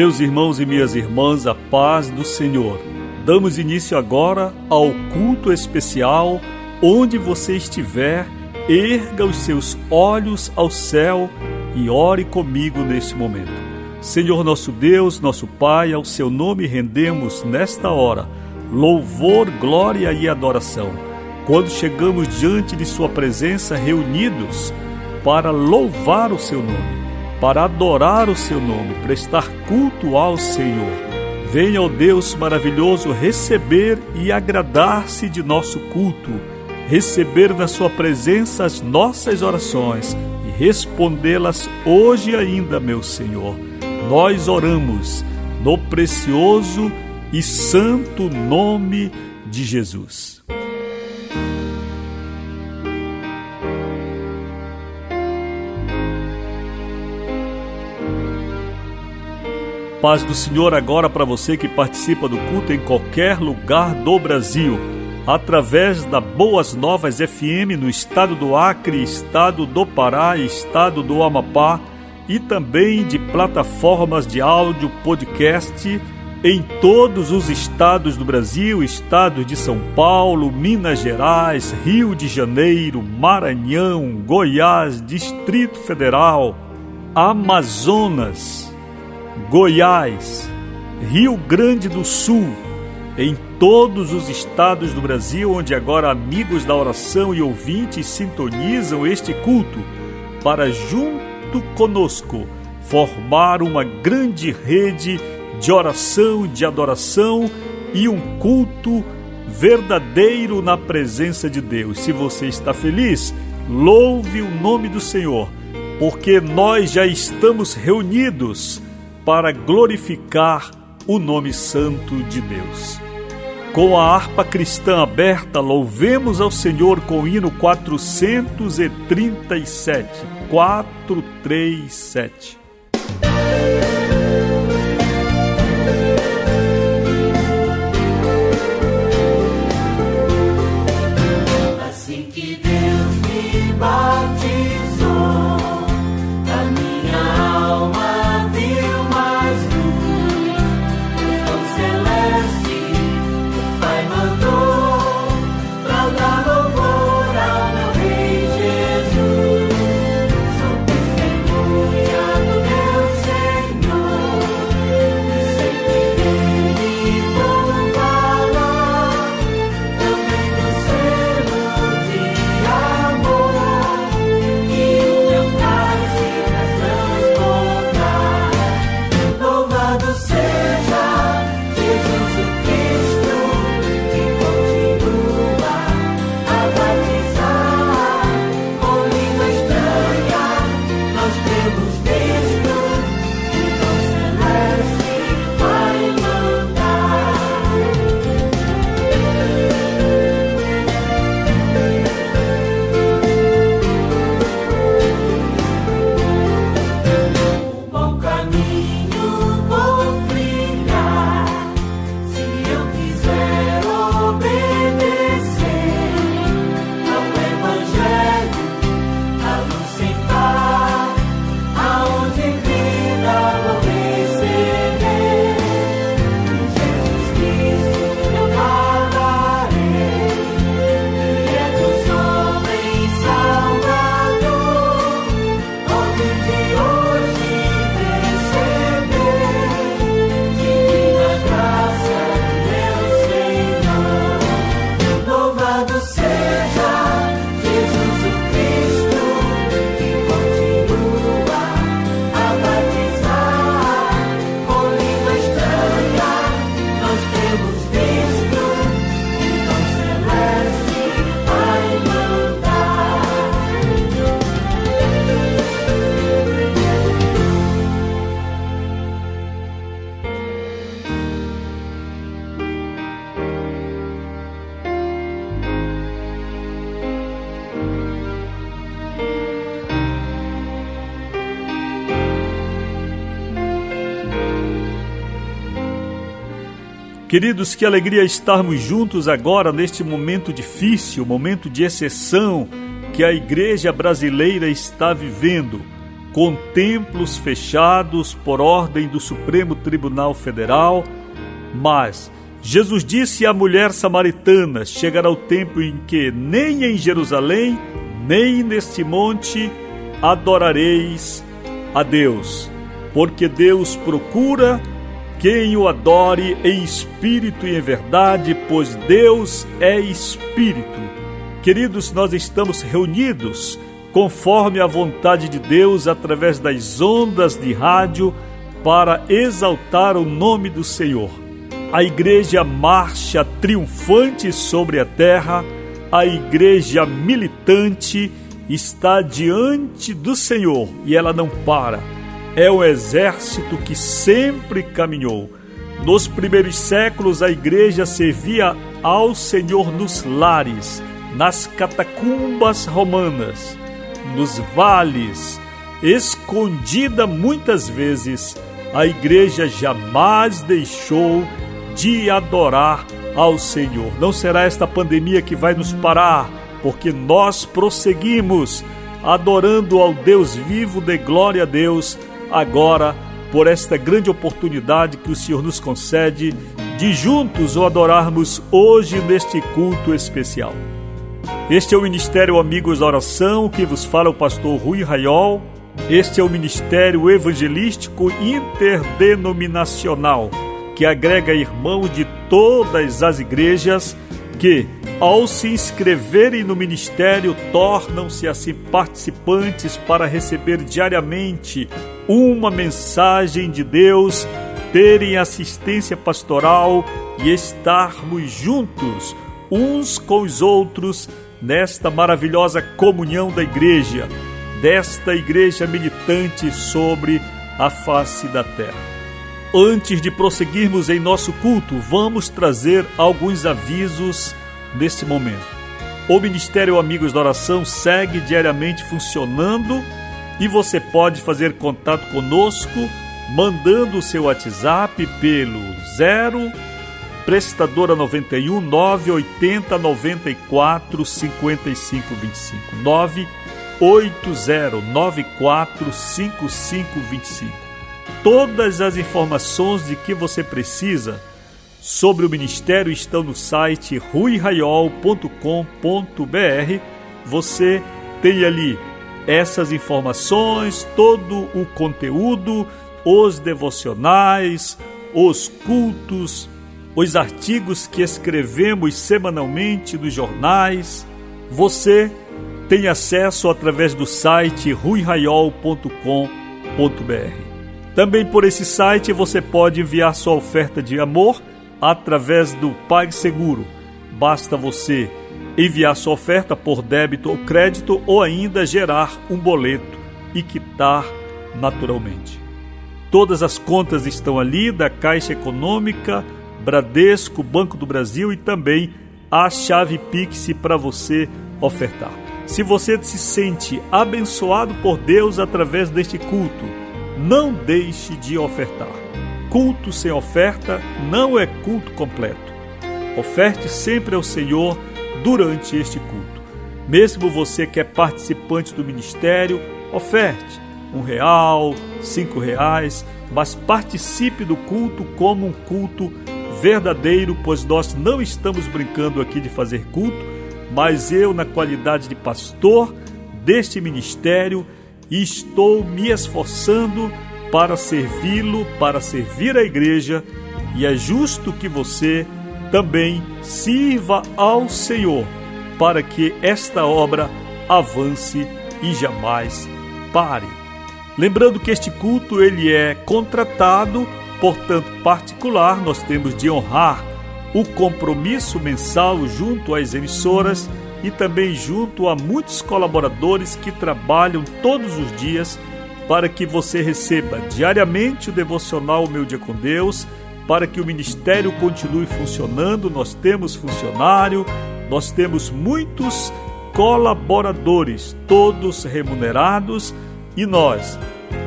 Meus irmãos e minhas irmãs, a paz do Senhor. Damos início agora ao culto especial. Onde você estiver, erga os seus olhos ao céu e ore comigo neste momento. Senhor nosso Deus, nosso Pai, ao seu nome rendemos nesta hora louvor, glória e adoração. Quando chegamos diante de Sua presença reunidos para louvar o seu nome para adorar o seu nome, prestar culto ao Senhor. Venha, ó Deus maravilhoso, receber e agradar-se de nosso culto, receber na Sua presença as nossas orações e respondê-las hoje ainda, meu Senhor. Nós oramos no precioso e santo nome de Jesus. Paz do Senhor agora para você que participa do culto em qualquer lugar do Brasil, através da Boas Novas FM no estado do Acre, estado do Pará, estado do Amapá e também de plataformas de áudio podcast em todos os estados do Brasil, estados de São Paulo, Minas Gerais, Rio de Janeiro, Maranhão, Goiás, Distrito Federal, Amazonas, Goiás, Rio Grande do Sul, em todos os estados do Brasil onde agora amigos da oração e ouvintes sintonizam este culto para junto conosco formar uma grande rede de oração, de adoração e um culto verdadeiro na presença de Deus. Se você está feliz, louve o nome do Senhor, porque nós já estamos reunidos para glorificar o nome santo de Deus. Com a harpa cristã aberta, louvemos ao Senhor com o hino 437. 437. Queridos, que alegria estarmos juntos agora neste momento difícil, momento de exceção que a igreja brasileira está vivendo, com templos fechados por ordem do Supremo Tribunal Federal. Mas Jesus disse à mulher samaritana: chegará o tempo em que nem em Jerusalém, nem neste monte adorareis a Deus, porque Deus procura quem o adore em espírito e em verdade, pois Deus é espírito. Queridos, nós estamos reunidos conforme a vontade de Deus através das ondas de rádio para exaltar o nome do Senhor. A igreja marcha triunfante sobre a terra, a igreja militante está diante do Senhor e ela não para é o exército que sempre caminhou. Nos primeiros séculos, a igreja servia ao Senhor nos lares, nas catacumbas romanas, nos vales, escondida muitas vezes, a igreja jamais deixou de adorar ao Senhor. Não será esta pandemia que vai nos parar, porque nós prosseguimos adorando ao Deus vivo, de glória a Deus agora por esta grande oportunidade que o Senhor nos concede de juntos o adorarmos hoje neste culto especial. Este é o Ministério Amigos da Oração, que vos fala o pastor Rui Raiol. Este é o Ministério Evangelístico Interdenominacional, que agrega irmãos de todas as igrejas que, ao se inscreverem no ministério, tornam-se assim participantes para receber diariamente uma mensagem de Deus, terem assistência pastoral e estarmos juntos uns com os outros nesta maravilhosa comunhão da igreja, desta igreja militante sobre a face da terra. Antes de prosseguirmos em nosso culto, vamos trazer alguns avisos nesse momento. O Ministério Amigos da Oração segue diariamente funcionando e você pode fazer contato conosco mandando o seu WhatsApp pelo 0 prestadora 91 980 94 55 25 98094 5525. Todas as informações de que você precisa sobre o ministério estão no site ruiraiol.com.br. Você tem ali essas informações, todo o conteúdo, os devocionais, os cultos, os artigos que escrevemos semanalmente nos jornais. Você tem acesso através do site ruiraiol.com.br. Também por esse site você pode enviar sua oferta de amor através do PagSeguro. Basta você enviar sua oferta por débito ou crédito ou ainda gerar um boleto e quitar naturalmente. Todas as contas estão ali da Caixa Econômica, Bradesco, Banco do Brasil e também a chave Pix para você ofertar. Se você se sente abençoado por Deus através deste culto, não deixe de ofertar. Culto sem oferta não é culto completo. Oferte sempre ao Senhor durante este culto. Mesmo você que é participante do ministério, oferte um real, cinco reais, mas participe do culto como um culto verdadeiro, pois nós não estamos brincando aqui de fazer culto, mas eu, na qualidade de pastor deste ministério, estou me esforçando para servi-lo, para servir a igreja, e é justo que você também sirva ao Senhor, para que esta obra avance e jamais pare. Lembrando que este culto ele é contratado, portanto particular, nós temos de honrar o compromisso mensal junto às emissoras e também junto a muitos colaboradores que trabalham todos os dias para que você receba diariamente o devocional Meu Dia com Deus para que o ministério continue funcionando. Nós temos funcionário, nós temos muitos colaboradores, todos remunerados, e nós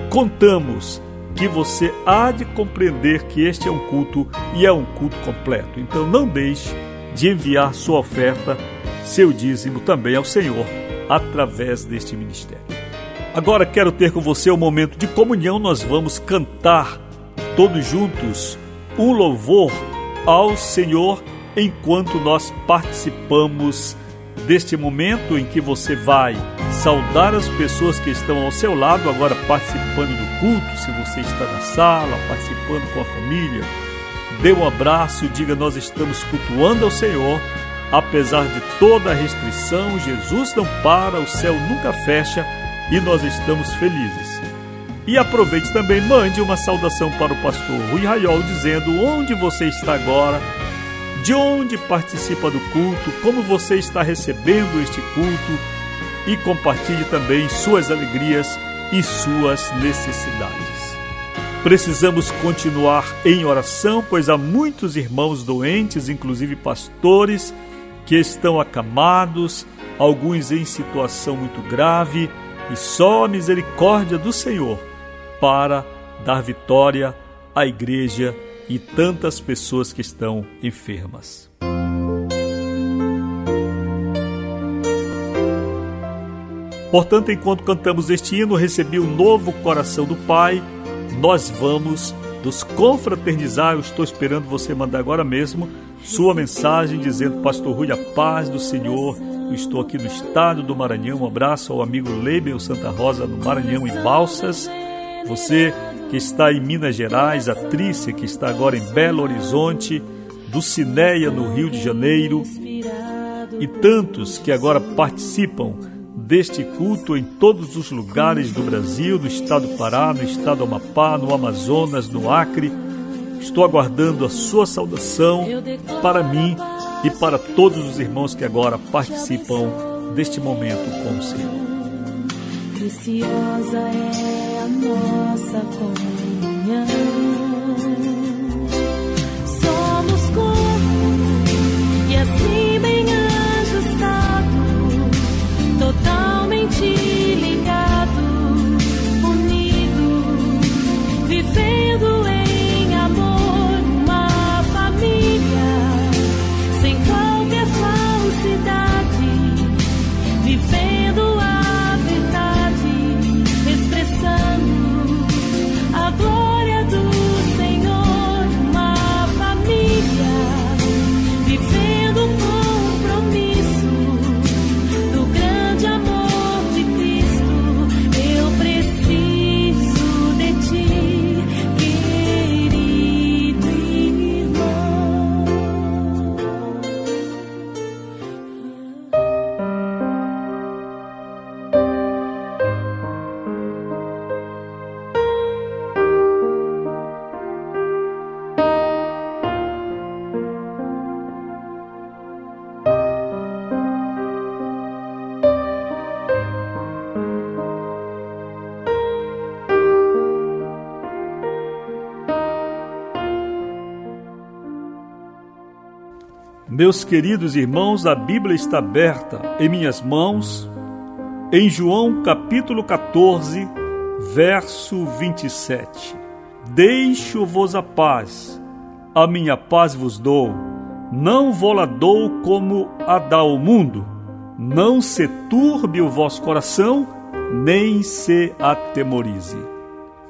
contamos que você há de compreender que este é um culto e é um culto completo. Então não deixe de enviar sua oferta, seu dízimo também ao Senhor através deste ministério. Agora quero ter com você um momento de comunhão, nós vamos cantar todos juntos um louvor ao Senhor enquanto nós participamos deste momento em que você vai saudar as pessoas que estão ao seu lado, agora participando do culto, se você está na sala, participando com a família. Dê um abraço diga: Nós estamos cultuando ao Senhor. Apesar de toda a restrição, Jesus não para, o céu nunca fecha e nós estamos felizes. E aproveite também, mande uma saudação para o pastor Rui Raiol, dizendo onde você está agora? De onde participa do culto, como você está recebendo este culto? E compartilhe também suas alegrias e suas necessidades. Precisamos continuar em oração, pois há muitos irmãos doentes, inclusive pastores, que estão acamados, alguns em situação muito grave, e só a misericórdia do Senhor para dar vitória à igreja e tantas pessoas que estão enfermas. Portanto, enquanto cantamos este hino, recebi o novo coração do Pai, nós vamos nos confraternizar. Eu estou esperando você mandar agora mesmo sua mensagem dizendo: Pastor Rui, a paz do Senhor. Eu estou aqui no estado do Maranhão. Um abraço ao amigo Leibel Santa Rosa, no Maranhão, em Balsas. Você que está em Minas Gerais, a Trícia, que está agora em Belo Horizonte, do Cineia, no Rio de Janeiro, e tantos que agora participam deste culto em todos os lugares do Brasil, no estado do Pará, no estado do Amapá, no Amazonas, no Acre. Estou aguardando a sua saudação para mim e para todos os irmãos que agora participam deste momento com o Senhor. Preciosa é a nossa comunhão. Meus queridos irmãos, a Bíblia está aberta em minhas mãos, em João capítulo 14, verso 27. Deixo-vos a paz, a minha paz vos dou, não vou-la dou como a dá o mundo. Não se turbe o vosso coração, nem se atemorize.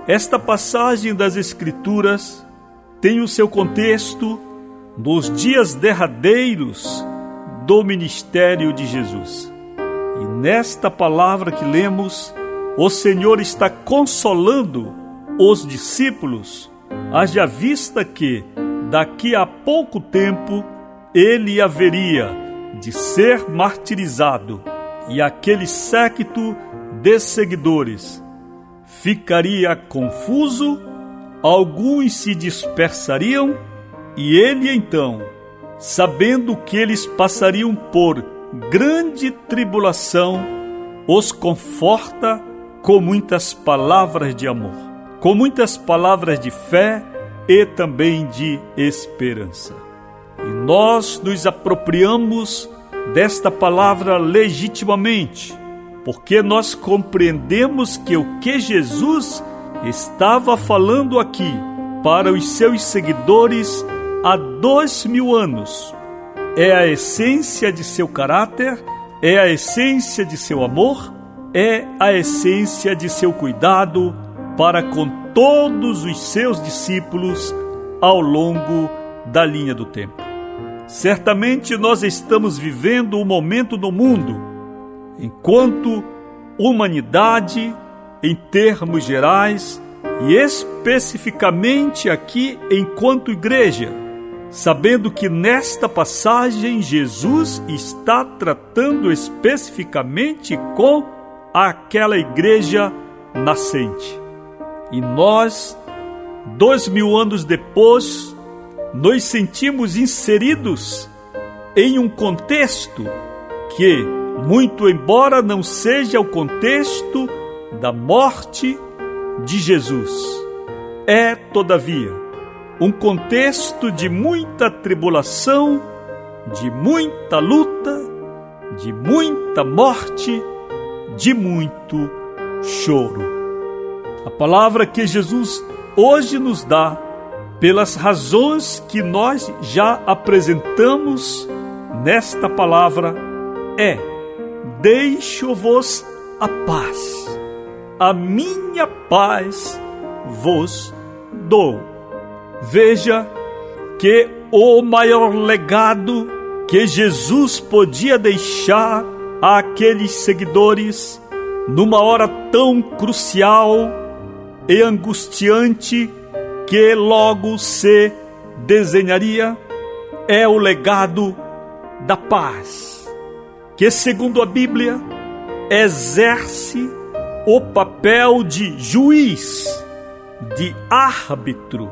Esta passagem das Escrituras tem o seu contexto nos dias derradeiros do ministério de Jesus. E nesta palavra que lemos, o Senhor está consolando os discípulos, haja vista que, daqui a pouco tempo, ele haveria de ser martirizado e aquele séquito de seguidores ficaria confuso, alguns se dispersariam e ele então, sabendo que eles passariam por grande tribulação, os conforta com muitas palavras de amor, com muitas palavras de fé e também de esperança. E nós nos apropriamos desta palavra legitimamente, porque nós compreendemos que o que Jesus estava falando aqui para os seus seguidores há dois mil anos. É a essência de seu caráter, é a essência de seu amor, é a essência de seu cuidado para com todos os seus discípulos ao longo da linha do tempo. Certamente nós estamos vivendo um momento no mundo enquanto humanidade, em termos gerais, e especificamente aqui enquanto igreja, sabendo que nesta passagem Jesus está tratando especificamente com aquela igreja nascente. E nós, dois mil anos depois, nos sentimos inseridos em um contexto que, muito embora não seja o contexto da morte de Jesus, é, todavia, um contexto de muita tribulação, de muita luta, de muita morte, de muito choro. A palavra que Jesus hoje nos dá pelas razões que nós já apresentamos nesta palavra, é: Deixo-vos a paz, a minha paz vos dou. Veja que o maior legado que Jesus podia deixar àqueles seguidores numa hora tão crucial e angustiante que logo se desenharia é o legado da paz, que, segundo a Bíblia, exerce o papel de juiz, de árbitro,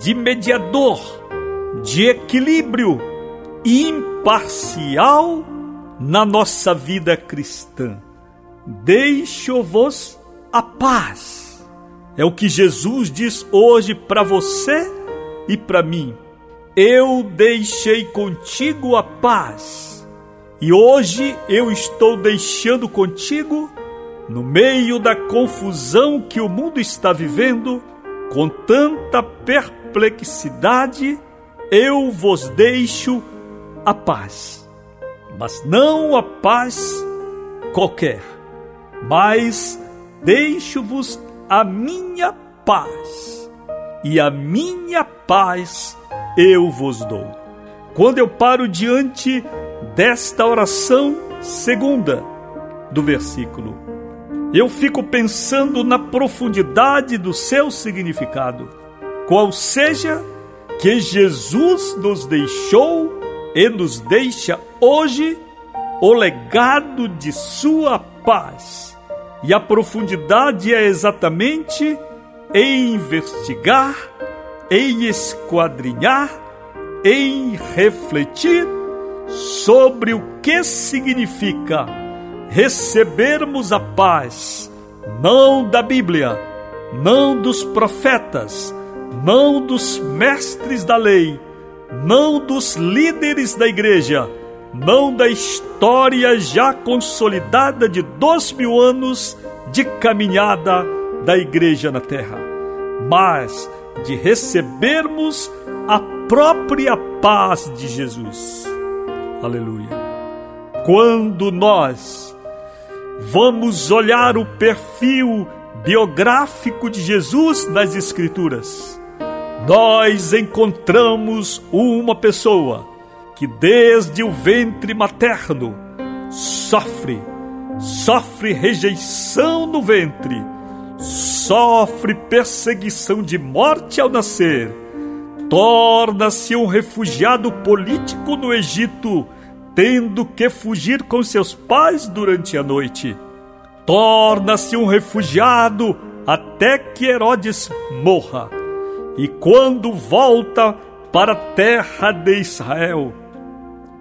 de mediador, de equilíbrio imparcial na nossa vida cristã. Deixo-vos a paz é o que Jesus diz hoje para você e para mim. Eu deixei contigo a paz. E hoje eu estou deixando contigo, no meio da confusão que o mundo está vivendo, com tanta perplexidade, eu vos deixo a paz. Mas não a paz qualquer, mas deixo-vos a minha paz, e a minha paz eu vos dou. Quando eu paro diante desta oração segunda do versículo, eu fico pensando na profundidade do seu significado, qual seja que Jesus nos deixou e nos deixa hoje o legado de sua paz. E a profundidade é exatamente em investigar, em esquadrinhar, em refletir sobre o que significa recebermos a paz, não da Bíblia, não dos profetas, não dos mestres da lei, não dos líderes da igreja, não da história já consolidada de dois mil anos de caminhada da igreja na terra, mas de recebermos a própria paz de Jesus. Aleluia. Quando nós vamos olhar o perfil biográfico de Jesus nas Escrituras, nós encontramos uma pessoa que desde o ventre materno sofre, sofre rejeição no ventre, sofre perseguição de morte ao nascer, torna-se um refugiado político no Egito, tendo que fugir com seus pais durante a noite. Torna-se um refugiado até que Herodes morra. E quando volta para a terra de Israel,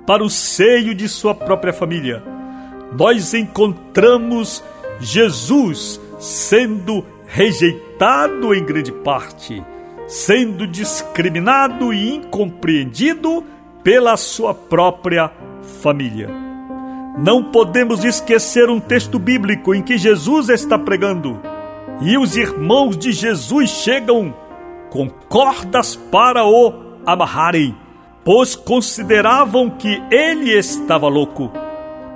para o seio de sua própria família, nós encontramos Jesus sendo rejeitado em grande parte, sendo discriminado e incompreendido pela sua própria família. Não podemos esquecer um texto bíblico em que Jesus está pregando e os irmãos de Jesus chegam com cordas para o amarrarem, pois consideravam que ele estava louco.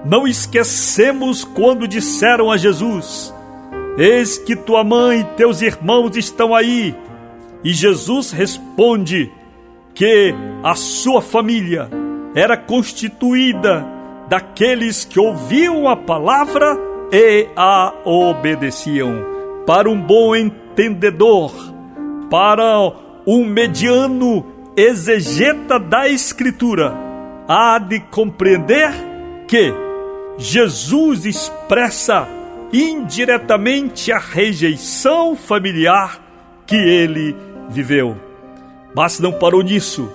Não esquecemos quando disseram a Jesus: Eis que tua mãe e teus irmãos estão aí. E Jesus responde que a sua família era constituída daqueles que ouviam a palavra e a obedeciam. Para um bom entendedor, para um mediano exegeta da Escritura, há de compreender que Jesus expressa indiretamente a rejeição familiar que ele viveu. Mas não parou nisso.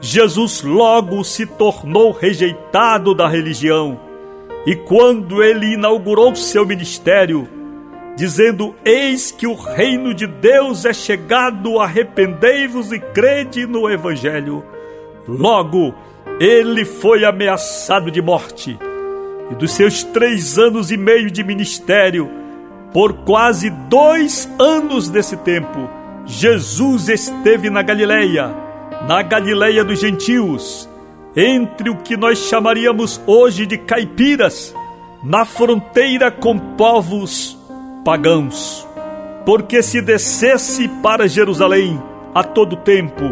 Jesus logo se tornou rejeitado da religião. E quando ele inaugurou seu ministério, dizendo: Eis que o reino de Deus é chegado, arrependei-vos e crede no Evangelho. Logo, ele foi ameaçado de morte. E dos seus três anos e meio de ministério, por quase dois anos desse tempo, Jesus esteve na Galileia na Galileia dos gentios, entre o que nós chamaríamos hoje de caipiras, na fronteira com povos pagãos. Porque se descesse para Jerusalém a todo tempo,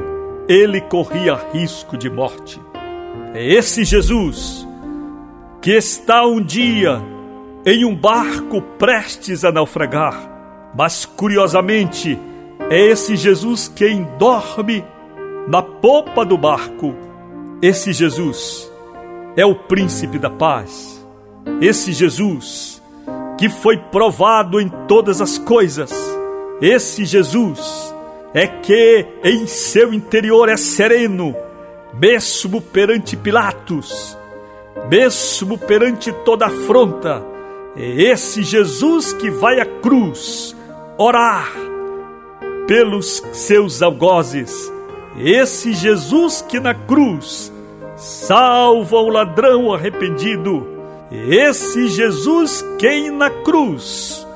ele corria risco de morte. É esse Jesus que está um dia em um barco prestes a naufragar, mas curiosamente é esse Jesus quem dorme na popa do barco. Esse Jesus é o príncipe da paz. Esse Jesus que foi provado em todas as coisas. Esse Jesus é que em seu interior é sereno, mesmo perante Pilatos, mesmo perante toda afronta. É esse Jesus que vai à cruz orar pelos seus algozes esse Jesus que na cruz salva o ladrão arrependido, esse Jesus quem na cruz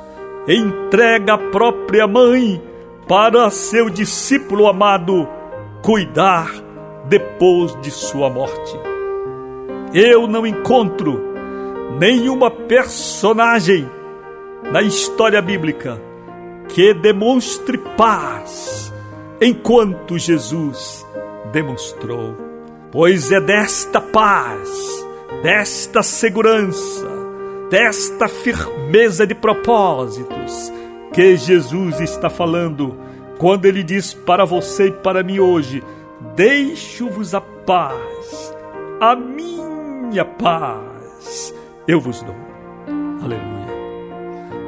entrega a própria mãe para seu discípulo amado cuidar depois de sua morte. Eu não encontro nenhuma personagem na história bíblica que demonstre paz enquanto Jesus demonstrou. Pois é desta paz, desta segurança, desta firmeza de propósitos que Jesus está falando quando ele diz para você e para mim hoje: Deixo-vos a paz, a minha paz eu vos dou. Aleluia.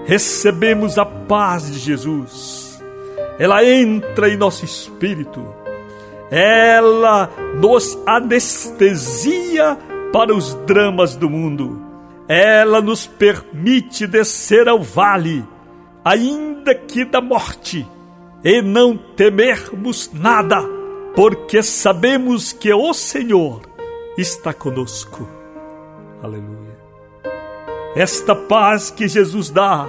Recebemos a paz de Jesus ela entra em nosso espírito, ela nos anestesia para os dramas do mundo, ela nos permite descer ao vale, ainda que da morte, e não temermos nada, porque sabemos que o Senhor está conosco. Aleluia. Esta paz que Jesus dá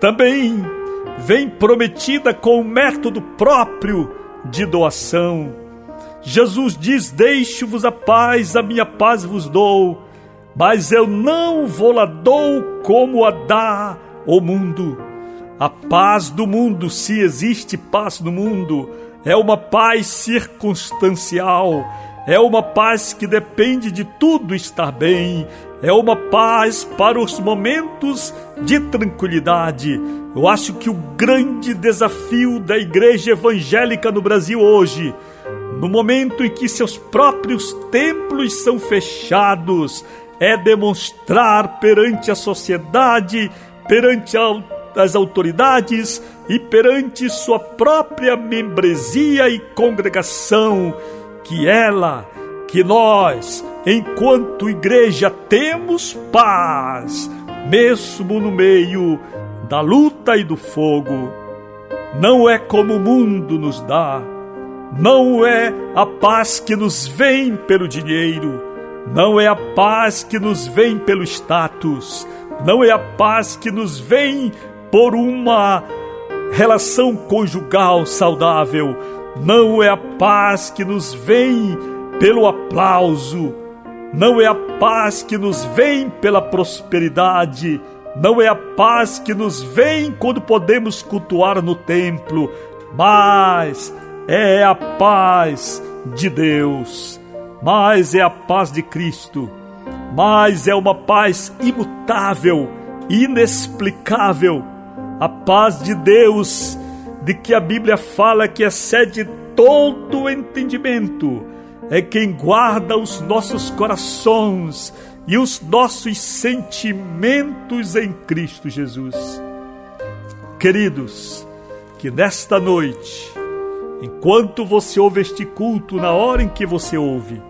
também vem prometida com um método próprio de doação. Jesus diz: Deixo-vos a paz, a minha paz vos dou, mas eu não vou lá dou como a dá o mundo. A paz do mundo, se existe paz no mundo, é uma paz circunstancial, é uma paz que depende de tudo estar bem, é uma paz para os momentos de tranquilidade. Eu acho que o grande desafio da igreja evangélica no Brasil hoje, no momento em que seus próprios templos são fechados, é demonstrar perante a sociedade, perante as autoridades e perante sua própria membresia e congregação que ela, que nós, enquanto igreja temos paz, mesmo no meio da luta e do fogo. Não é como o mundo nos dá, não é a paz que nos vem pelo dinheiro, não é a paz que nos vem pelo status, não é a paz que nos vem por uma relação conjugal saudável. Não é a paz que nos vem pelo aplauso, não é a paz que nos vem pela prosperidade, não é a paz que nos vem quando podemos cultuar no templo, mas é a paz de Deus, mas é a paz de Cristo, mas é uma paz imutável, inexplicável, a paz de Deus, de que a Bíblia fala que excede todo entendimento, é quem guarda os nossos corações e os nossos sentimentos em Cristo Jesus. Queridos, que nesta noite, enquanto você ouve este culto, na hora em que você ouve,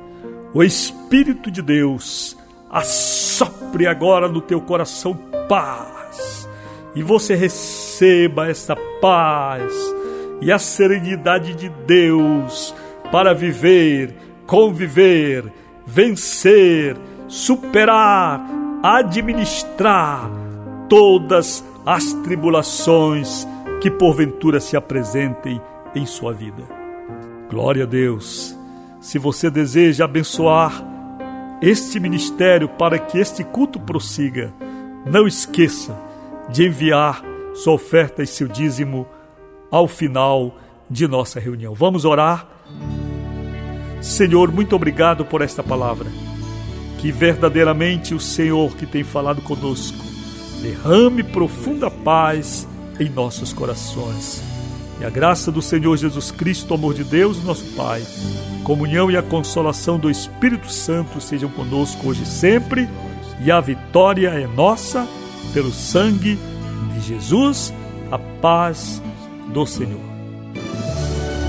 o Espírito de Deus assopre agora no teu coração paz e você receba essa paz e a serenidade de Deus para viver, conviver, vencer superar, administrar todas as tribulações que porventura se apresentem em sua vida. Glória a Deus. Se você deseja abençoar este ministério para que este culto prossiga, não esqueça de enviar sua oferta e seu dízimo ao final de nossa reunião. Vamos orar. Senhor, muito obrigado por esta palavra que verdadeiramente o Senhor que tem falado conosco derrame profunda paz em nossos corações. E a graça do Senhor Jesus Cristo, o amor de Deus, nosso Pai, comunhão e a consolação do Espírito Santo sejam conosco hoje e sempre, e a vitória é nossa pelo sangue de Jesus, a paz do Senhor.